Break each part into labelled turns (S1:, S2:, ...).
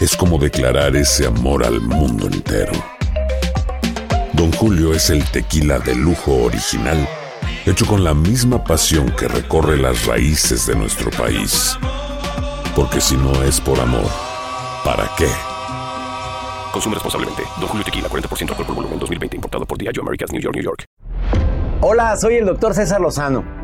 S1: es como declarar ese amor al mundo entero. Don Julio es el tequila de lujo original, hecho con la misma pasión que recorre las raíces de nuestro país. Porque si no es por amor, ¿para qué?
S2: Consume responsablemente. Don Julio Tequila, 40% alcohol por volumen, 2020. Importado por Diageo Americas, New York, New York.
S3: Hola, soy el doctor César Lozano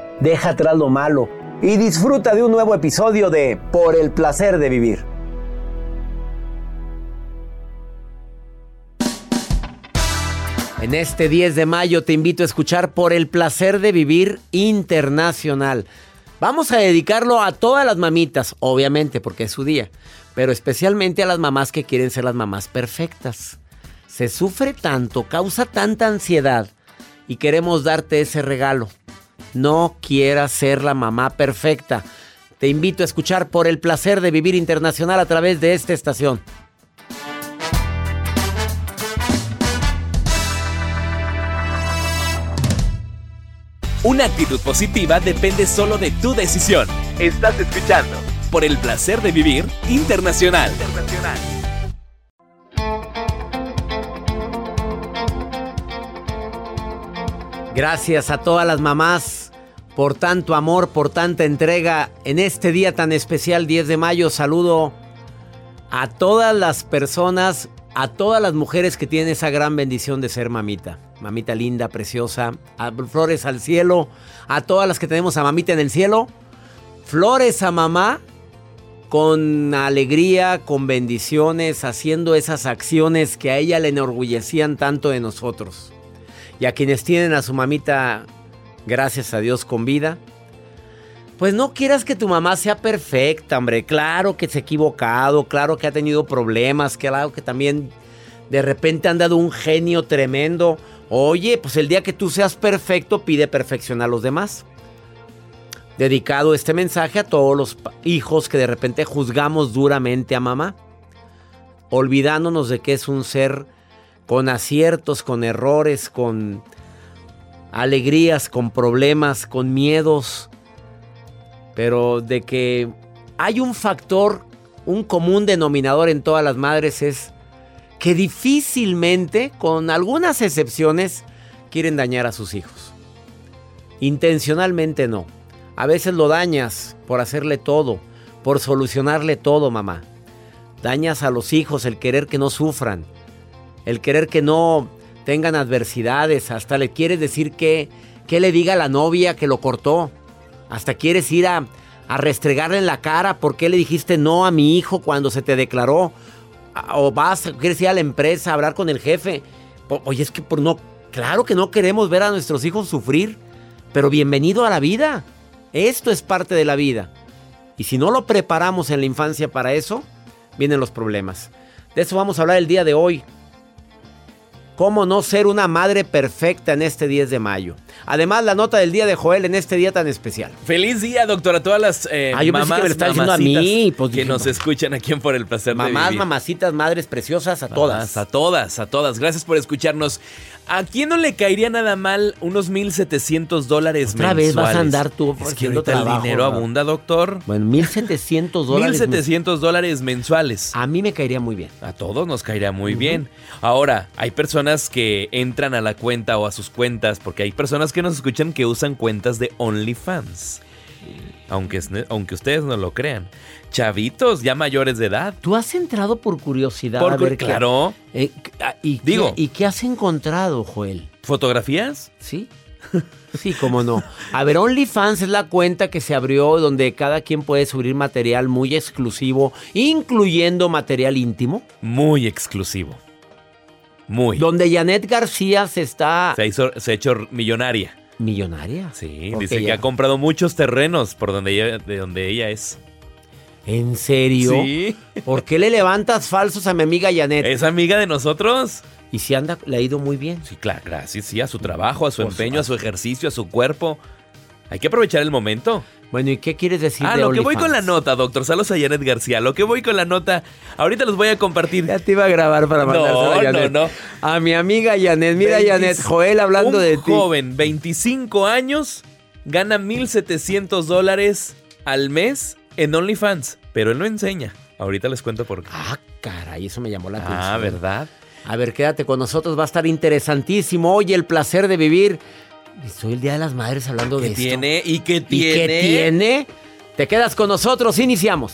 S3: deja atrás lo malo y disfruta de un nuevo episodio de Por el placer de vivir. En este 10 de mayo te invito a escuchar Por el placer de vivir internacional. Vamos a dedicarlo a todas las mamitas, obviamente porque es su día, pero especialmente a las mamás que quieren ser las mamás perfectas. Se sufre tanto, causa tanta ansiedad y queremos darte ese regalo. No quieras ser la mamá perfecta. Te invito a escuchar por el placer de vivir internacional a través de esta estación.
S4: Una actitud positiva depende solo de tu decisión. Estás escuchando por el placer de vivir internacional. internacional.
S3: Gracias a todas las mamás por tanto amor, por tanta entrega en este día tan especial, 10 de mayo. Saludo a todas las personas, a todas las mujeres que tienen esa gran bendición de ser mamita. Mamita linda, preciosa, flores al cielo, a todas las que tenemos a mamita en el cielo. Flores a mamá con alegría, con bendiciones, haciendo esas acciones que a ella le enorgullecían tanto de nosotros y a quienes tienen a su mamita, gracias a Dios, con vida. Pues no quieras que tu mamá sea perfecta, hombre. Claro que se ha equivocado, claro que ha tenido problemas, claro que también de repente han dado un genio tremendo. Oye, pues el día que tú seas perfecto, pide perfección a los demás. Dedicado este mensaje a todos los hijos que de repente juzgamos duramente a mamá, olvidándonos de que es un ser con aciertos, con errores, con alegrías, con problemas, con miedos, pero de que hay un factor, un común denominador en todas las madres es que difícilmente, con algunas excepciones, quieren dañar a sus hijos. Intencionalmente no. A veces lo dañas por hacerle todo, por solucionarle todo, mamá. Dañas a los hijos el querer que no sufran el querer que no tengan adversidades, hasta le quieres decir que, que le diga a la novia que lo cortó, hasta quieres ir a, a restregarle en la cara por qué le dijiste no a mi hijo cuando se te declaró, o vas, quieres ir a la empresa a hablar con el jefe, oye, es que por no, claro que no queremos ver a nuestros hijos sufrir, pero bienvenido a la vida, esto es parte de la vida, y si no lo preparamos en la infancia para eso, vienen los problemas. De eso vamos a hablar el día de hoy. Cómo no ser una madre perfecta en este 10 de mayo. Además, la nota del día de Joel en este día tan especial.
S4: Feliz día, doctor, a todas las eh,
S3: Ah, yo
S4: mamás,
S3: que me lo estaba diciendo a
S4: mamacitas
S3: mí, pues,
S4: que nos
S3: no.
S4: escuchan aquí en Por el Placer de
S3: Mamás,
S4: Vivir.
S3: mamacitas, madres preciosas, a todas.
S4: A todas, a todas. Gracias por escucharnos. ¿A quién no le caería nada mal unos 1.700 dólares
S3: Otra
S4: mensuales?
S3: vez vas a andar tú
S4: Es que el dinero abunda, doctor.
S3: Bueno, 1.700 dólares.
S4: 1.700 dólares mensuales.
S3: A mí me caería muy bien.
S4: A todos nos caería muy bien. Ahora, hay personas que entran a la cuenta o a sus cuentas, porque hay personas que nos escuchan que usan cuentas de OnlyFans. Aunque, aunque ustedes no lo crean. Chavitos ya mayores de edad.
S3: ¿Tú has entrado por curiosidad
S4: Por
S3: a ver qué-
S4: claro.
S3: eh, ah, ¿y, qué-
S4: Digo.
S3: ¿Y qué has encontrado, Joel?
S4: ¿Fotografías?
S3: ¿Sí? Sí, cómo no. A ver, OnlyFans es la cuenta que se abrió donde cada quien puede subir material muy exclusivo, incluyendo material íntimo,
S4: Muy exclusivo. Muy.
S3: donde Janet García se está
S4: Se, hizo, se ha hecho millonaria.
S3: millonaria.
S4: Sí, dice que ha comprado muchos terrenos por donde ella, de donde ella es.
S3: ¿En serio?
S4: Sí.
S3: ¿Por qué le levantas falsos a mi amiga Janet?
S4: ¿Es amiga de nosotros?
S3: Y si anda, le ha ido muy bien.
S4: Sí, claro, gracias. Sí, a su trabajo, a su
S3: Pues,
S4: empeño, a su ejercicio, a su cuerpo. Hay que aprovechar el momento.
S3: Bueno, ¿y qué quieres decir
S4: Ah,
S3: de
S4: lo que voy con la nota, doctor. Saludos a Janet García. Lo que voy con la nota, ahorita los voy a compartir.
S3: Ya te iba a grabar para
S4: No,
S3: mandársela a Janet.
S4: no, no.
S3: A mi amiga Janet. Mira,
S4: 20
S3: Janet, Joel hablando
S4: un
S3: de ti.
S4: joven, 25 años, gana 1.700 dólares al mes en OnlyFans. Pero él no enseña. Ahorita les cuento por qué.
S3: Ah, caray, eso me llamó la atención.
S4: Ah, ¿verdad?
S3: A ver, quédate con nosotros, va a estar interesantísimo. Oye, el placer de vivir. Y soy el Día de las Madres hablando de
S4: ¿Qué
S3: esto.
S4: tiene? ¿Y qué
S3: ¿Y
S4: tiene?
S3: qué tiene? Te quedas con nosotros, iniciamos.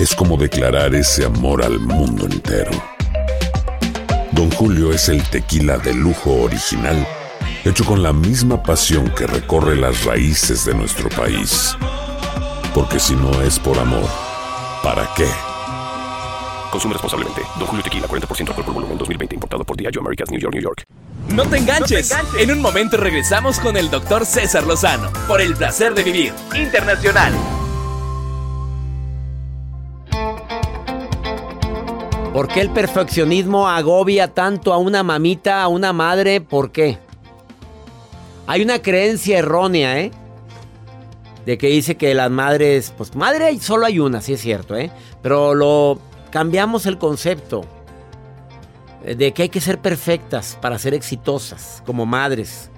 S1: es como declarar ese amor al mundo entero. Don Julio es el tequila de lujo original, hecho con la misma pasión que recorre las raíces de nuestro país. Porque si no es por amor, ¿para qué?
S2: Consume responsablemente. Don Julio Tequila, 40% alcohol por volumen, 2020. Importado por Diageo Americas, New York, New York.
S4: No te enganches. En un momento regresamos con el doctor César Lozano por el placer de vivir internacional.
S3: ¿Por qué el perfeccionismo agobia tanto a una mamita, a una madre? ¿Por qué? Hay una creencia errónea, ¿eh? De que dice que las madres, pues madre solo hay una, sí es cierto, ¿eh? Pero lo cambiamos el concepto eh, de que hay que ser perfectas para ser exitosas como madres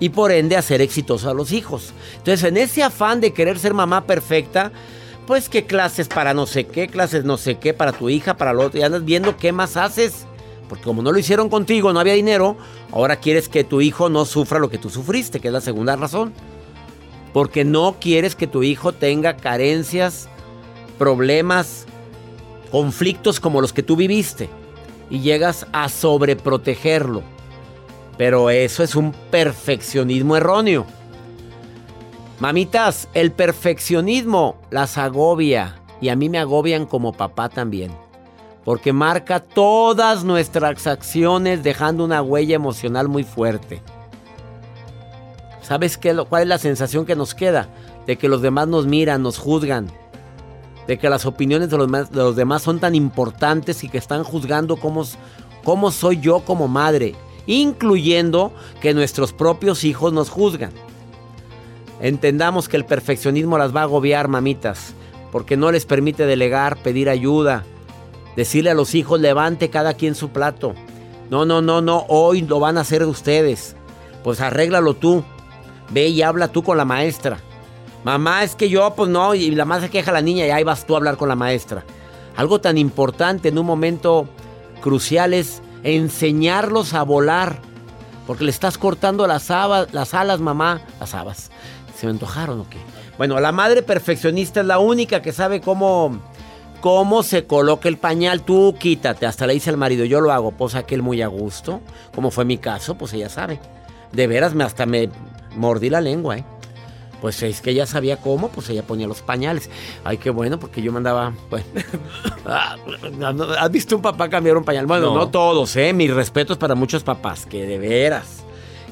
S3: y por ende hacer exitosos a los hijos. Entonces, en ese afán de querer ser mamá perfecta, pues qué clases para no sé qué, clases no sé qué para tu hija, para lo otro, y andas viendo qué más haces. Porque como no lo hicieron contigo, no había dinero, ahora quieres que tu hijo no sufra lo que tú sufriste, que es la segunda razón. Porque no quieres que tu hijo tenga carencias, problemas, conflictos como los que tú viviste. Y llegas a sobreprotegerlo. Pero eso es un perfeccionismo erróneo. Mamitas, el perfeccionismo las agobia y a mí me agobian como papá también. Porque marca todas nuestras acciones dejando una huella emocional muy fuerte. ¿Sabes qué, cuál es la sensación que nos queda? De que los demás nos miran, nos juzgan. De que las opiniones de los, demás- son tan importantes y que están juzgando cómo soy yo como madre. Incluyendo que nuestros propios hijos nos juzgan. Entendamos que el perfeccionismo las va a agobiar, mamitas, porque no les permite delegar, pedir ayuda, decirle a los hijos, levante cada quien su plato. No, no, no, no, hoy lo van a hacer ustedes. Pues arréglalo tú. Ve y habla tú con la maestra. Mamá, es que yo, pues no, y la más se queja la niña y ahí vas tú a hablar con la maestra. Algo tan importante en un momento crucial es enseñarlos a volar. Porque le estás cortando las, las alas, mamá. Las habas. ¿Se me antojaron o qué? Bueno, la madre perfeccionista es la única que sabe cómo, cómo se coloca el pañal. Tú quítate. Hasta le dice al marido, yo lo hago. Pues aquel muy a gusto. Como fue mi caso, pues ella sabe. De veras, me, hasta me mordí la lengua, ¿eh? Pues es que ella sabía cómo, pues ella ponía los pañales. Ay, qué bueno, porque yo mandaba. Ah, ¿Has visto un papá cambiar un pañal? Bueno, no. todos, ¿eh? Mis respetos para muchos papás, que de veras.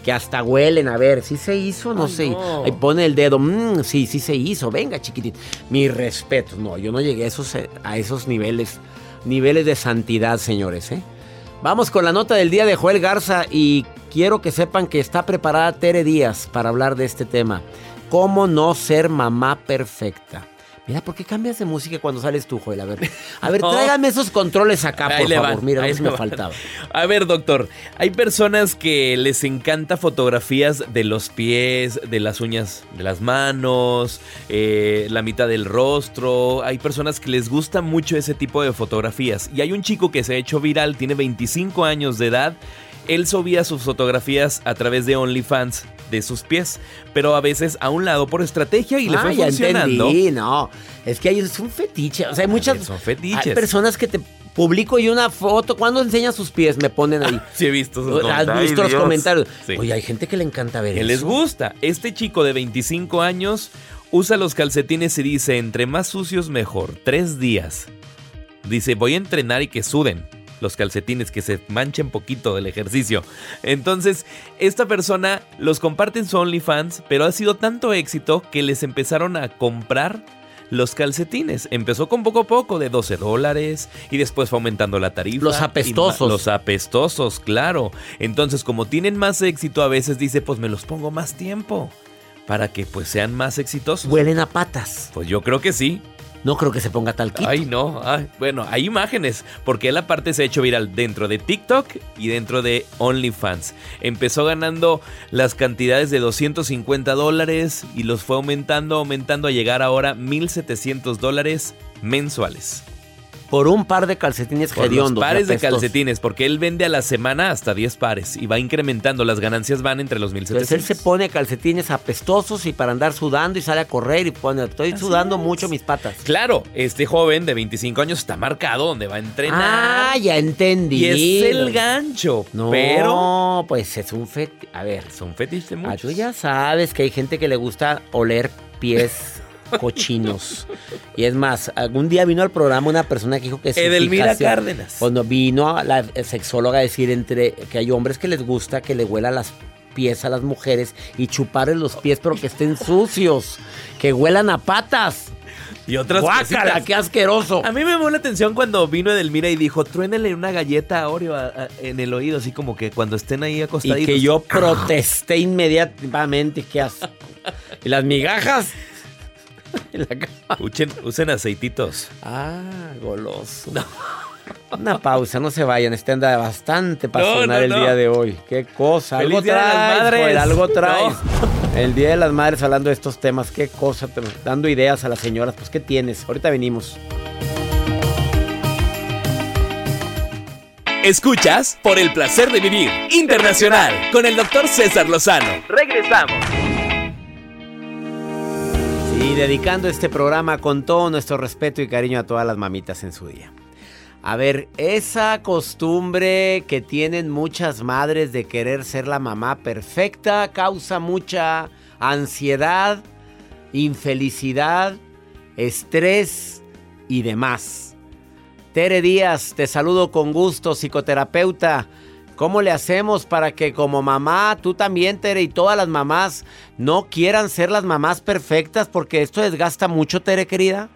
S3: Que hasta huelen, a ver, si se hizo? No sé. Ahí pone el dedo, mmm, sí, sí se hizo, venga, chiquitito. Mis respetos, no, yo no llegué a esos, a esos niveles, niveles de santidad, señores, ¿eh? Vamos con la nota del día de Joel Garza y quiero que sepan que está preparada Tere Díaz para hablar de este tema. ¿Cómo no ser mamá perfecta? Mira, ¿por qué cambias de música cuando sales tú, Joel? A ver, a ver, tráigame esos controles acá, por favor. Mira, eso me faltaba.
S4: A ver, doctor, hay personas que les encanta fotografías de los pies, de las uñas de las manos, eh, la mitad del rostro. Hay personas que les gusta mucho ese tipo de fotografías. Y hay un chico que se ha hecho viral, tiene 25 años de edad él subía sus fotografías a través de OnlyFans de sus pies, pero a veces a un lado por estrategia y le fue ah, ya funcionando.
S3: Entendí, no, es que hay, es un fetiche, o sea, hay muchas
S4: son fetiches.
S3: Hay personas que te publico y una foto, cuando enseña sus pies me ponen ahí.
S4: sí he visto
S3: Has visto los comentarios. Oye, hay gente que le encanta ver
S4: que les gusta. Este chico de 25 años usa los calcetines y dice, entre más sucios mejor, tres días. Dice, voy a entrenar y que suden los calcetines, que se manchen poquito del ejercicio. Entonces, esta persona los comparte en su OnlyFans, pero ha sido tanto éxito que les empezaron a comprar los calcetines. Empezó con poco a poco, de 12 dólares, y después fue aumentando la tarifa.
S3: Los apestosos.
S4: Los apestosos, claro. Entonces, como tienen más éxito, a veces dice, pues me los pongo más tiempo. Para que pues sean más exitosos.
S3: Huelen a patas.
S4: Pues yo creo que sí.
S3: No creo que se ponga tal kit.
S4: Ay, no. bueno, hay imágenes, porque él aparte se ha hecho viral dentro de TikTok y dentro de OnlyFans. Empezó ganando las cantidades de 250 dólares y los fue aumentando, aumentando a llegar ahora 1.700 dólares mensuales
S3: por un par de calcetines por hediondos.
S4: pares de calcetines, porque él vende a la semana hasta 10 pares y va incrementando. Las ganancias van entre los 1700.
S3: Entonces él se pone calcetines apestosos y para andar sudando y sale a correr y pone, estoy sudando mucho mis patas.
S4: Claro, este joven de 25 años está marcado donde va a entrenar.
S3: Ah, ya entendí.
S4: Y es el gancho. No, pero
S3: pues es un fetiche. A ver,
S4: son fetiches de ah, muchos.
S3: tú ya sabes que hay gente que le gusta oler pies cochinos. Y es más, algún día vino al programa una persona que dijo que
S4: Edelmira Cárdenas.
S3: Cuando vino la sexóloga a decir entre que hay hombres que les gusta que le huela las pies a las mujeres y chuparles los pies pero que estén sucios, que huelan a patas.
S4: Y otras
S3: ¡Guácala, qué asqueroso!
S4: A mí me llamó la atención cuando vino Edelmira y dijo, truénele una galleta a Oreo en el oído, así como que cuando estén ahí acostaditos.
S3: Y que yo protesté inmediatamente, qué asco. Y las migajas
S4: usen aceititos.
S3: Ah, goloso. Una pausa, no se vayan. Este anda bastante para el día de hoy. Qué cosa. Algo traes, algo traes. El Día de las Madres hablando de estos temas. Qué cosa. Dando ideas a las señoras. Pues, ¿qué tienes? Ahorita venimos.
S5: Escuchas por el placer de vivir internacional con el doctor César Lozano. Regresamos.
S3: Dedicando este programa con todo nuestro respeto y cariño a todas las mamitas en su día. A ver, esa costumbre que tienen muchas madres de querer ser la mamá perfecta causa mucha ansiedad, infelicidad, estrés y demás. Tere Díaz, te saludo con gusto, psicoterapeuta. ¿Cómo le hacemos para que como mamá, tú también, Tere, y todas las mamás no quieran ser las mamás perfectas? Porque esto desgasta mucho, Tere, querida.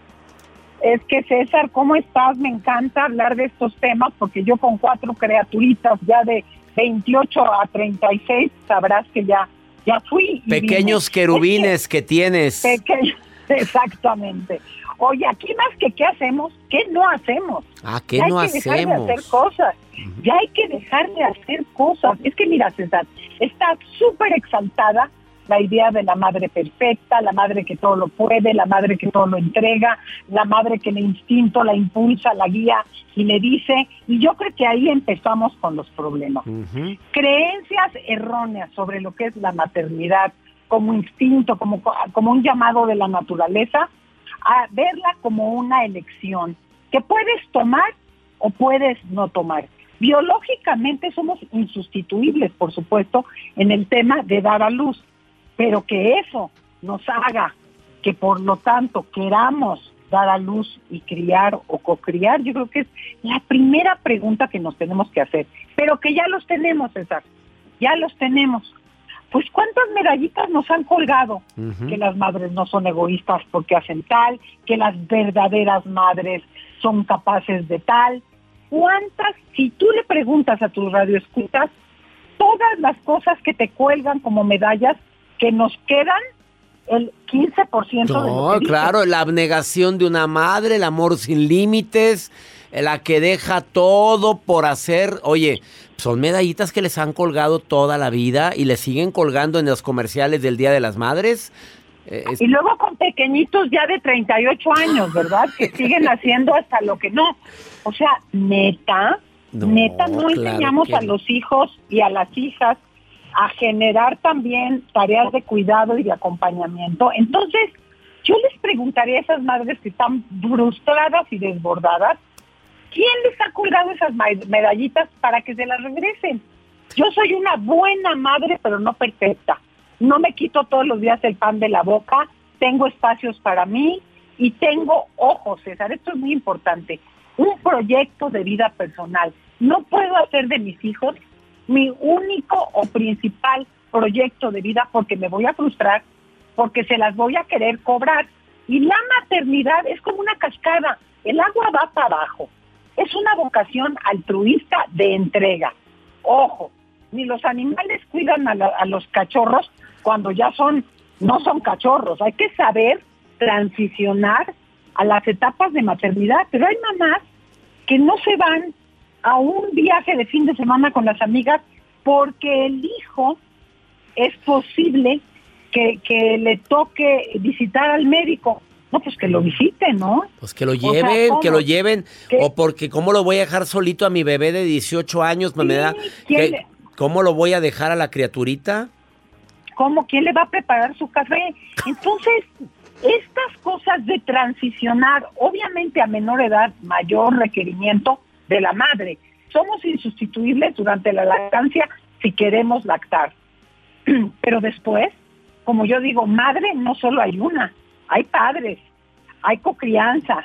S6: Es que César, ¿cómo estás? Me encanta hablar de estos temas porque yo con cuatro criaturitas ya de 28 a 36, sabrás que ya, ya fui.
S3: Pequeños querubines que, tienes.
S6: Pequeños, exactamente. Oye, aquí más que qué hacemos, ¿qué no hacemos?
S3: Ah, ¿qué no
S6: que
S3: hacemos?
S6: hacer cosas Ya hay que dejar de hacer cosas. Es que mira, César, está súper exaltada la idea de la madre perfecta, la madre que todo lo puede, la madre que todo lo entrega, la madre que el instinto la impulsa, la guía y le dice, y yo creo que ahí empezamos con los problemas. Creencias erróneas sobre lo que es la maternidad como instinto, como, como un llamado de la naturaleza, a verla como una elección que puedes tomar o puedes no tomar. Biológicamente somos insustituibles, por supuesto, en el tema de dar a luz, pero que eso nos haga que por lo tanto queramos dar a luz y criar o cocriar, yo creo que es la primera pregunta que nos tenemos que hacer, pero que ya los tenemos, César, ya los tenemos. Pues cuántas medallitas nos han colgado, que las madres no son egoístas porque hacen tal, que las verdaderas madres son capaces de tal. ¿Cuántas, si tú le preguntas a tus radioescuchas, todas las cosas que te cuelgan como medallas que nos quedan el 15%
S3: no,
S6: de
S3: claro, la abnegación de una madre, el amor sin límites, la que deja todo por hacer. Oye, son medallitas que les han colgado toda la vida y les siguen colgando en los comerciales del Día de las Madres.
S6: Eh, y luego con pequeñitos ya de 38 años, ¿verdad? Que siguen haciendo hasta lo que no. O sea, neta, neta, no enseñamos a los hijos y a las hijas a generar también tareas de cuidado y de acompañamiento. Entonces, yo les preguntaría a esas madres que están frustradas y desbordadas, ¿quién les ha colgado esas medallitas para que se las regresen? Yo soy una buena madre, pero no perfecta. No me quito todos los días el pan de la boca, tengo espacios para mí y tengo ojos, César, esto es muy importante, un proyecto de vida personal. No puedo hacer de mis hijos mi único o principal proyecto de vida porque me voy a frustrar, porque se las voy a querer cobrar. Y la maternidad es como una cascada, el agua va para abajo. Es una vocación altruista de entrega. Ojo, ni los animales cuidan a, a los cachorros cuando ya son, no son cachorros. Hay que saber transicionar a las etapas de maternidad, pero hay mamás que no se van a un viaje de fin de semana con las amigas porque el hijo es posible que, que le toque visitar al médico. No, pues que lo visiten, ¿no?
S3: Pues que lo lleven, que lo lleven. O porque, ¿cómo lo voy a dejar solito a mi bebé de 18 años? me da, ¿Cómo lo voy a dejar a la criaturita?
S6: ¿Cómo? ¿Quién le va a preparar su café? Entonces, estas cosas de transicionar, obviamente a menor edad, mayor requerimiento, de la madre. Somos insustituibles durante la lactancia si queremos lactar. Pero después, como yo digo, madre no solo hay una, hay padres, hay cocrianza,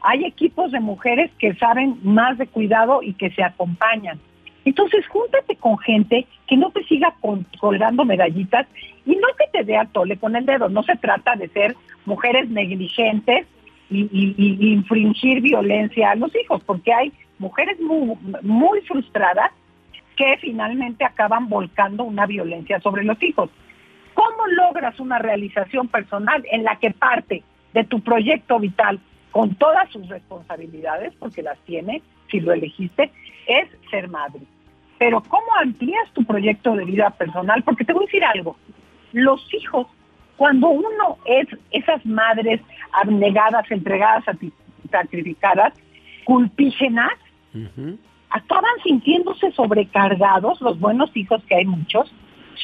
S6: hay equipos de mujeres que saben más de cuidado y que se acompañan. Entonces, júntate con gente que no te siga colgando medallitas y no que te dé a tole con el dedo. No se trata de ser mujeres negligentes y, infringir violencia a los hijos, porque hay mujeres muy frustradas que finalmente acaban volcando una violencia sobre los hijos. ¿Cómo logras una realización personal en la que parte de tu proyecto vital con todas sus responsabilidades, porque las tiene, si lo elegiste, es ser madre? Pero ¿cómo amplías tu proyecto de vida personal? Porque te voy a decir algo, los hijos, cuando uno es esas madres abnegadas, entregadas, sacrificadas, culpígenas, acaban sintiéndose sobrecargados, los buenos hijos que hay muchos,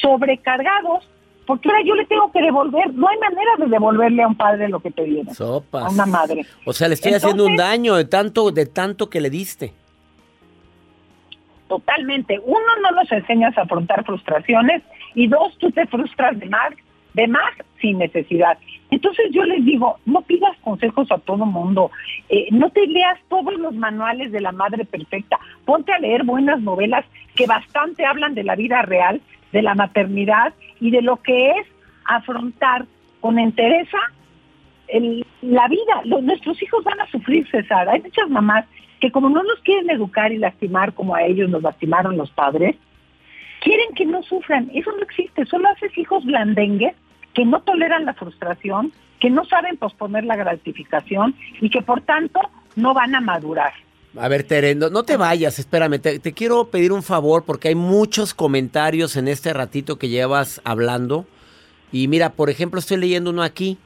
S6: sobrecargados, porque ahora yo le tengo que devolver, no hay manera de devolverle a un padre lo que te dieron, a una madre.
S3: O sea, le estoy haciendo un daño de tanto, de tanto que le diste.
S6: Totalmente. Uno, no los enseñas a afrontar frustraciones y dos, tú te frustras de más de más sin necesidad. Entonces yo les digo, no pidas consejos a todo mundo, eh, no te leas todos los manuales de la madre perfecta, ponte a leer buenas novelas que bastante hablan de la vida real, de la maternidad y de lo que es afrontar con entereza la vida. nuestros hijos van a sufrir, César. Hay muchas mamás que como no nos quieren educar y lastimar como a ellos nos lastimaron los padres, quieren que no sufran. Eso no existe, solo haces hijos blandengues que no toleran la frustración, que no saben posponer la gratificación y que por tanto no van a madurar.
S3: A ver, Tere, no, te vayas, espérame, te, te, quiero pedir un favor porque hay muchos comentarios en este ratito que llevas hablando. Y mira, por ejemplo, estoy leyendo uno aquí.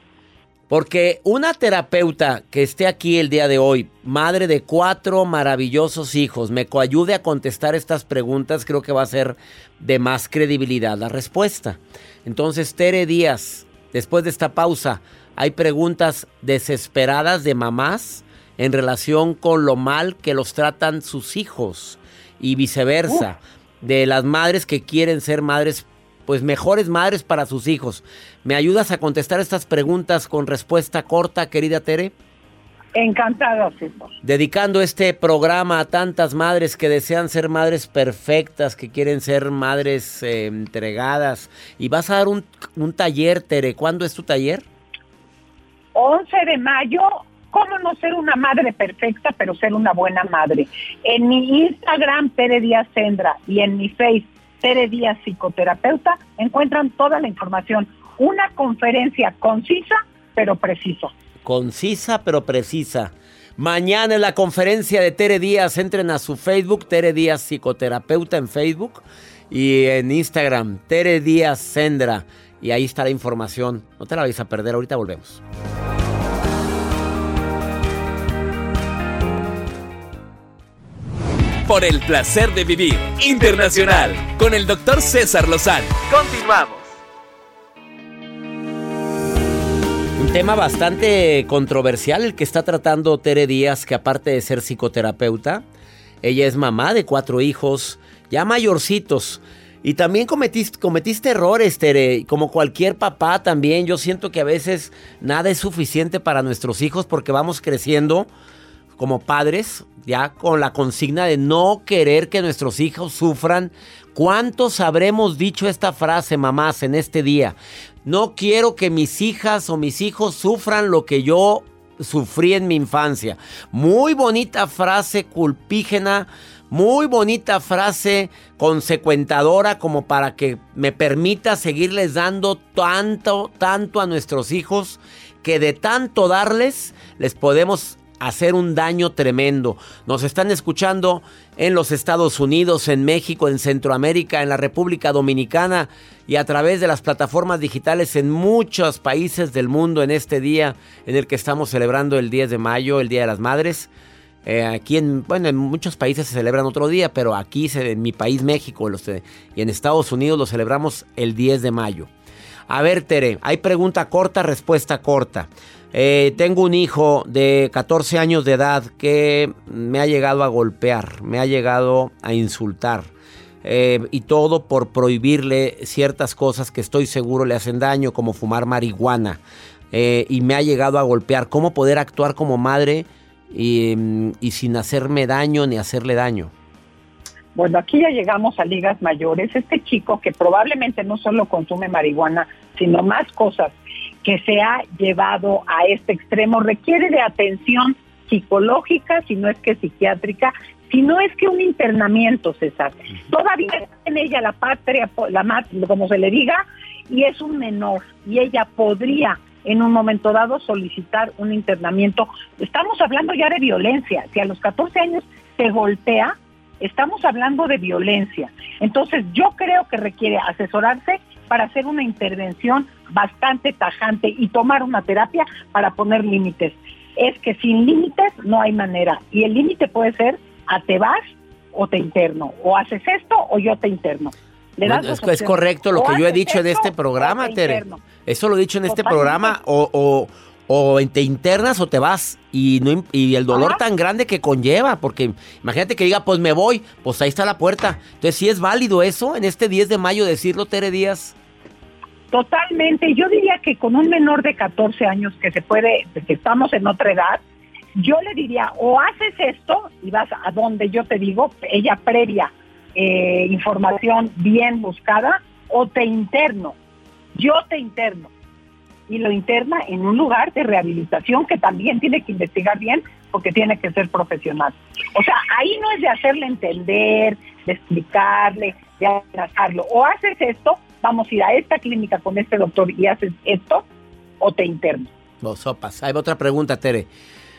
S3: Porque una terapeuta que esté aquí el día de hoy, madre de cuatro maravillosos hijos, me coayude a contestar estas preguntas, creo que va a ser de más credibilidad la respuesta. Entonces, Tere Díaz, después de esta pausa, hay preguntas desesperadas de mamás en relación con lo mal que los tratan sus hijos y viceversa, de las madres que quieren ser madres pues mejores madres para sus hijos. ¿Me ayudas a contestar estas preguntas con respuesta corta, querida Tere?
S6: Encantada, sí.
S3: Dedicando este programa a tantas madres que desean ser madres perfectas, que quieren ser madres eh, entregadas. Y vas a dar un, un taller, Tere. ¿Cuándo es tu taller?
S6: 11 de mayo cómo no ser una madre perfecta, pero ser una buena madre. En mi Instagram, Tere Díaz Sendra, y en mi Face, Tere Díaz Psicoterapeuta, encuentran toda la información. Una conferencia concisa, pero precisa.
S3: Concisa, pero precisa. Mañana en la conferencia de Tere Díaz, entren a su Facebook, Tere Díaz Psicoterapeuta en Facebook y en Instagram, Tere Díaz Sendra. Y ahí está la información. No te la vais a perder, ahorita volvemos.
S5: por el placer de vivir internacional con el doctor César Lozano. Continuamos.
S3: Tema bastante controversial el que está tratando Tere Díaz, que aparte de ser psicoterapeuta, ella es mamá de cuatro hijos, ya mayorcitos. Y también cometiste, cometiste errores, Tere, como cualquier papá también. Yo siento que a veces nada es suficiente para nuestros hijos porque vamos creciendo como padres, ya con la consigna de no querer que nuestros hijos sufran. ¿Cuántos habremos dicho esta frase, mamás, en este día? No quiero que mis hijas o mis hijos sufran lo que yo sufrí en mi infancia. Muy bonita frase culpígena, muy bonita frase consecuentadora como para que me permita seguirles dando tanto, tanto a nuestros hijos que de tanto darles les podemos hacer un daño tremendo. Nos están escuchando en los Estados Unidos, en México, en Centroamérica, en la República Dominicana y a través de las plataformas digitales en muchos países del mundo en este día en el que estamos celebrando el 10 de mayo, el Día de las Madres. Eh, aquí en, bueno, en muchos países se celebran otro día, pero aquí en mi país México los, y en Estados Unidos lo celebramos el 10 de mayo. A ver, Tere, hay pregunta corta, respuesta corta. Eh, tengo un hijo de 14 años de edad que me ha llegado a golpear, me ha llegado a insultar. Eh, y todo por prohibirle ciertas cosas que estoy seguro le hacen daño, como fumar marihuana. Eh, y me ha llegado a golpear. ¿Cómo poder actuar como madre y, y sin hacerme daño ni hacerle daño?
S6: Bueno, aquí ya llegamos a ligas mayores. Este chico que probablemente no solo consume marihuana, sino más cosas que se ha llevado a este extremo requiere de atención psicológica, si no es que psiquiátrica, si no es que un internamiento, César. Todavía en ella la patria, la como se le diga, y es un menor, y ella podría en un momento dado solicitar un internamiento. Estamos hablando ya de violencia. Si a los 14 años se golpea, estamos hablando de violencia. Entonces yo creo que requiere asesorarse para hacer una intervención bastante tajante y tomar una terapia para poner límites. Es que sin límites no hay manera. Y el límite puede ser a te vas o te interno. O haces esto o yo te interno.
S3: es, correcto lo que yo he dicho en este programa, Tere. Eso lo he dicho en este programa. O, o, te internas o te vas. Y, no, y el dolor tan grande que conlleva. Porque imagínate que diga, pues me voy. Pues ahí está la puerta. Entonces, si es válido eso en este 10 de mayo decirlo, Tere Díaz.
S6: Totalmente. Yo diría que con un menor de 14 años que se puede, que estamos en otra edad, yo le diría, o haces esto y vas a donde yo te digo, ella previa eh, información bien buscada, o te interno. Yo te interno. Y lo interna en un lugar de rehabilitación que también tiene que investigar bien porque tiene que ser profesional. O sea, ahí no es de hacerle entender, de explicarle, de abrazarlo. O haces esto vamos a ir a esta clínica con este doctor y haces esto o te interno.
S3: Vos sopas. Hay otra pregunta, Tere.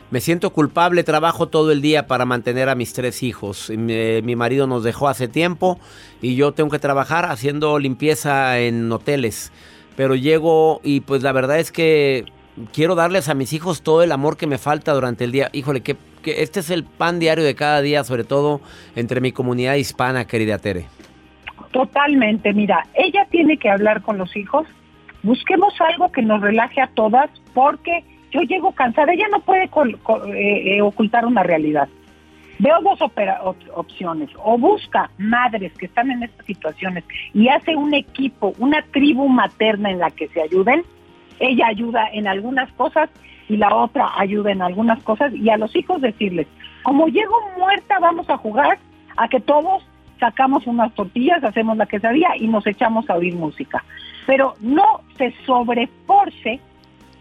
S3: Me siento culpable, trabajo todo el día para mantener a mis tres hijos. Mi, mi, marido nos dejó hace tiempo y yo tengo que trabajar haciendo limpieza en hoteles. Pero llego y pues la verdad es que quiero darles a mis hijos todo el amor que me falta durante el día. Híjole, que, que este es el pan diario de cada día, sobre todo entre mi comunidad hispana, querida Tere.
S6: Totalmente, mira, ella tiene que hablar con los hijos. Busquemos algo que nos relaje a todas porque yo llego cansada, ella no puede eh, eh, ocultar una realidad. Veo dos opciones, o busca madres que están en estas situaciones y hace un equipo, una tribu materna en la que se ayuden, ella ayuda en algunas cosas y la otra ayuda en algunas cosas. Y a los hijos decirles, como llego muerta vamos a jugar a que todos sacamos unas tortillas, hacemos la quesadilla y nos echamos a oír música. Pero no se sobreforce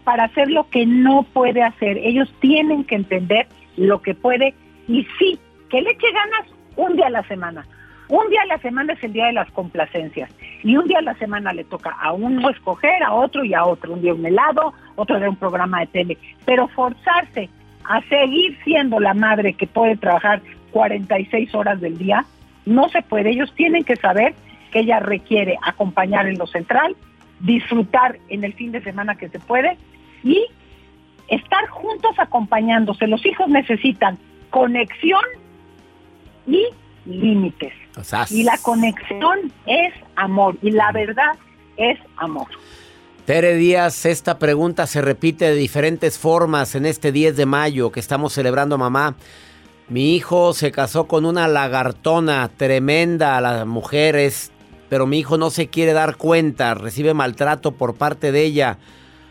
S6: para hacer lo que no puede hacer. Ellos tienen que entender lo que puede y sí, que le eche ganas un día a la semana. Un día a la semana es el día de las complacencias y un día a la semana le toca a uno escoger, a otro y a otro. Un día un helado, otro día un programa de tele. Pero forzarse a seguir siendo la madre que puede trabajar 46 horas del día, no se puede. Ellos tienen que saber que ella requiere acompañar en lo central, disfrutar en el fin de semana que se puede y estar juntos acompañándose. Los hijos necesitan conexión y límites. Y la conexión es amor y la verdad es amor.
S3: Tere Díaz, esta pregunta se repite de diferentes formas en este 10 de mayo que estamos celebrando mamá. Mi hijo se casó con una lagartona tremenda, las mujeres, pero mi hijo no se quiere dar cuenta, recibe maltrato por parte de ella.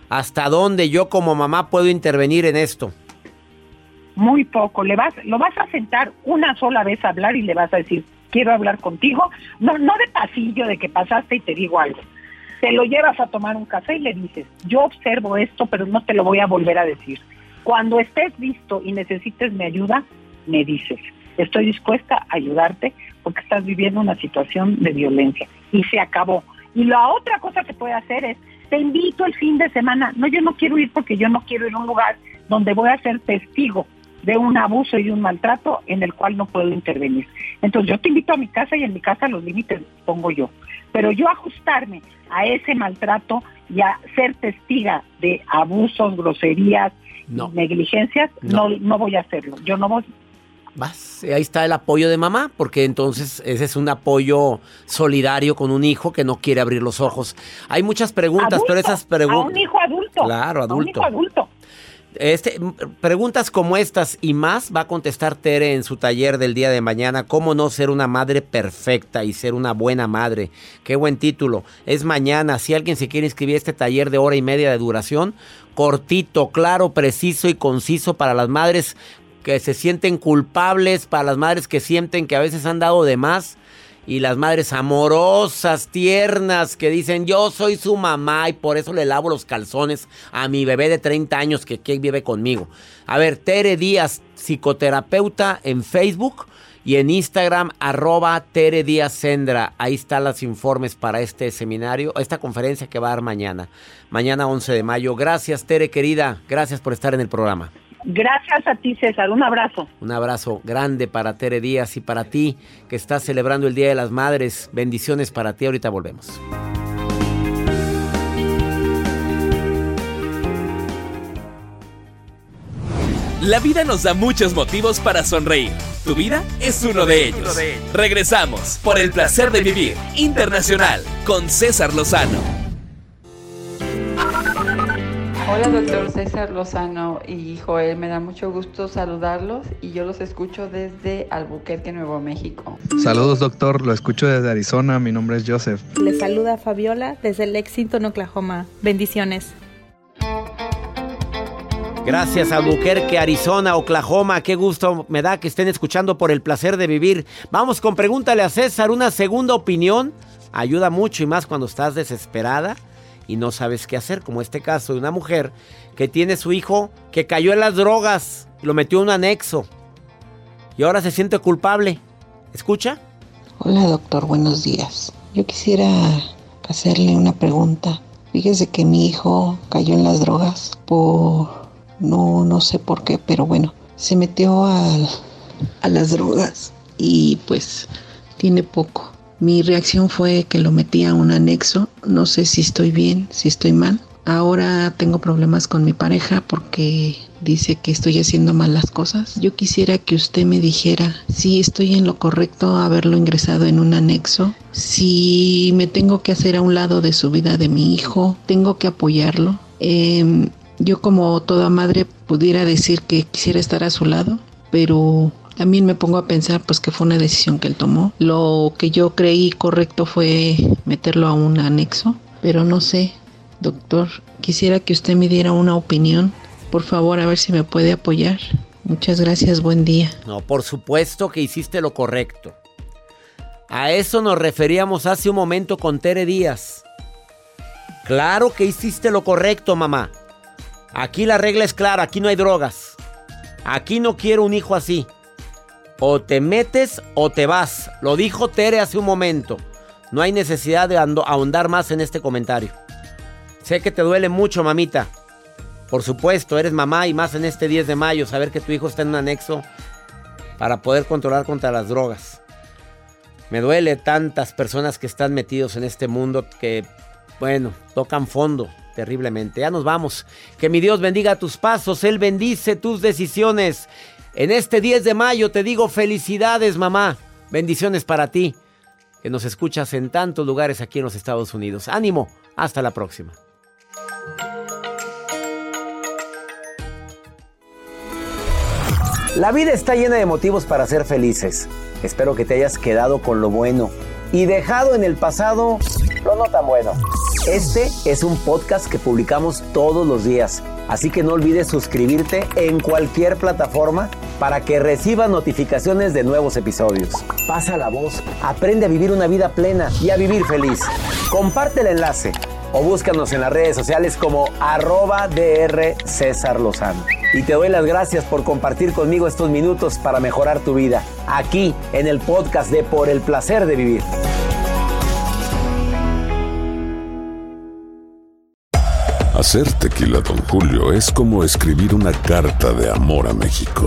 S3: ¿Hasta dónde yo como mamá puedo intervenir en esto?
S6: Muy poco. Le vas, lo vas a sentar una sola vez a hablar y le vas a decir, quiero hablar contigo. No, no de pasillo, de que pasaste y te digo algo. Te lo llevas a tomar un café y le dices, yo observo esto, pero no te lo voy a volver a decir. Cuando estés listo y necesites mi ayuda, me dices, estoy dispuesta a ayudarte porque estás viviendo una situación de violencia. Y se acabó. Y la otra cosa que puede hacer es te invito el fin de semana. No, yo no quiero ir porque yo no quiero ir a un lugar donde voy a ser testigo de un abuso y un maltrato en el cual no puedo intervenir. Entonces yo te invito a mi casa y en mi casa los límites pongo yo. Pero yo ajustarme a ese maltrato y a ser testiga de abusos, groserías, negligencias, no. no voy a hacerlo. Yo no voy,
S3: Vas, ahí está el apoyo de mamá, porque entonces ese es un apoyo solidario con un hijo que no quiere abrir los ojos. Hay muchas preguntas, pero esas preguntas...
S6: A un hijo adulto.
S3: Claro, adulto.
S6: un hijo adulto.
S3: Este, preguntas como estas y más va a contestar Tere en su taller del día de mañana. ¿Cómo no ser una madre perfecta y ser una buena madre? Qué buen título. Es mañana. Si alguien se quiere inscribir a este taller de hora y media de duración, cortito, claro, preciso y conciso para las madres que se sienten culpables, para las madres que sienten que a veces han dado de más y las madres amorosas, tiernas, que dicen yo soy su mamá y por eso le lavo los calzones a mi bebé de 30 años que, vive conmigo. A ver, Tere Díaz, psicoterapeuta en Facebook y en Instagram, arroba Tere Díaz Sendra. Ahí están los informes para este seminario, esta conferencia que va a dar mañana, mañana 11 de mayo. Gracias, Tere querida, gracias por estar en el programa.
S6: Gracias a ti, César. Un abrazo.
S3: Un abrazo grande para Tere Díaz y para ti que estás celebrando el Día de las Madres. Bendiciones para ti. Ahorita volvemos.
S5: La vida nos da muchos motivos para sonreír. Tu vida es uno de ellos. Regresamos por el placer de vivir internacional con César Lozano.
S7: Hola, doctor César Lozano y Joel. Me da mucho gusto saludarlos y yo los escucho desde Albuquerque, Nuevo México.
S8: Saludos, doctor. Lo escucho desde Arizona. Mi nombre es Joseph.
S9: Le saluda Fabiola desde Lexington, Oklahoma. Bendiciones.
S3: Gracias, Albuquerque, Arizona, Oklahoma. Qué gusto me da que estén escuchando por el placer de vivir. Vamos con pregúntale a César. Una segunda opinión ayuda mucho y más cuando estás desesperada y no sabes qué hacer, como este caso de una mujer que tiene su hijo que cayó en las drogas, lo metió en un anexo y ahora se siente culpable. ¿Escucha?
S10: Hola doctor, buenos días. Yo quisiera hacerle una pregunta. Fíjese que mi hijo cayó en las drogas por No, no sé por qué, pero bueno, se metió a, a las drogas y pues tiene poco. Mi reacción fue que lo metí a un anexo. No sé si estoy bien, si estoy mal. Ahora tengo problemas con mi pareja porque dice que estoy haciendo mal las cosas. Yo quisiera que usted me dijera si estoy en lo correcto haberlo ingresado en un anexo, si me tengo que hacer a un lado de su vida de mi hijo, tengo que apoyarlo. Eh, yo como toda madre pudiera decir que quisiera estar a su lado, pero también me pongo a pensar pues que fue una decisión que él tomó. Lo que yo creí correcto fue meterlo a un anexo, pero no sé, Doctor, quisiera que usted me diera una opinión. Por favor, a ver si me puede apoyar. Muchas gracias, buen día.
S3: No, por supuesto que hiciste lo correcto. A eso nos referíamos hace un momento con Tere Díaz. Claro que hiciste lo correcto, mamá. Aquí la regla es clara, aquí no hay drogas. Aquí no quiero un hijo así. O te metes o te vas. Lo dijo Tere hace un momento. No hay necesidad de ahondar más en este comentario. Sé que te duele mucho, mamita. Por supuesto, eres mamá y más en este 10 de mayo, saber que tu hijo está en un anexo para poder controlar contra las drogas. Me duele tantas personas que están metidos en este mundo que, bueno, tocan fondo terriblemente. Ya nos vamos. Que mi Dios bendiga tus pasos, Él bendice tus decisiones. En este 10 de mayo te digo felicidades, mamá. Bendiciones para ti, que nos escuchas en tantos lugares aquí en los Estados Unidos. Ánimo, hasta la próxima. La vida está llena de motivos para ser felices. Espero que te hayas quedado con lo bueno y dejado en el pasado lo no tan bueno. Este es un podcast que publicamos todos los días, así que no olvides suscribirte en cualquier plataforma para que recibas notificaciones de nuevos episodios. Pasa la voz, aprende a vivir una vida plena y a vivir feliz. Comparte el enlace o búscanos en las redes sociales como arroba DR César Lozano. Y te doy las gracias por compartir conmigo estos minutos para mejorar tu vida, aquí en el podcast de Por el Placer de Vivir.
S1: Hacer tequila, don Julio, es como escribir una carta de amor a México.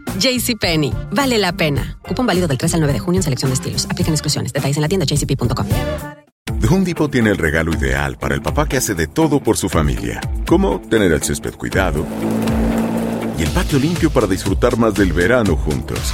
S11: JCPenney, vale la pena. Cupón válido del 3 al 9 de junio en selección de estilos. Aplican exclusiones. Detalles en la tienda jcp.com.
S12: The Home tiene el regalo ideal para el papá que hace de todo por su familia, como tener el césped cuidado y el patio limpio para disfrutar más del verano juntos.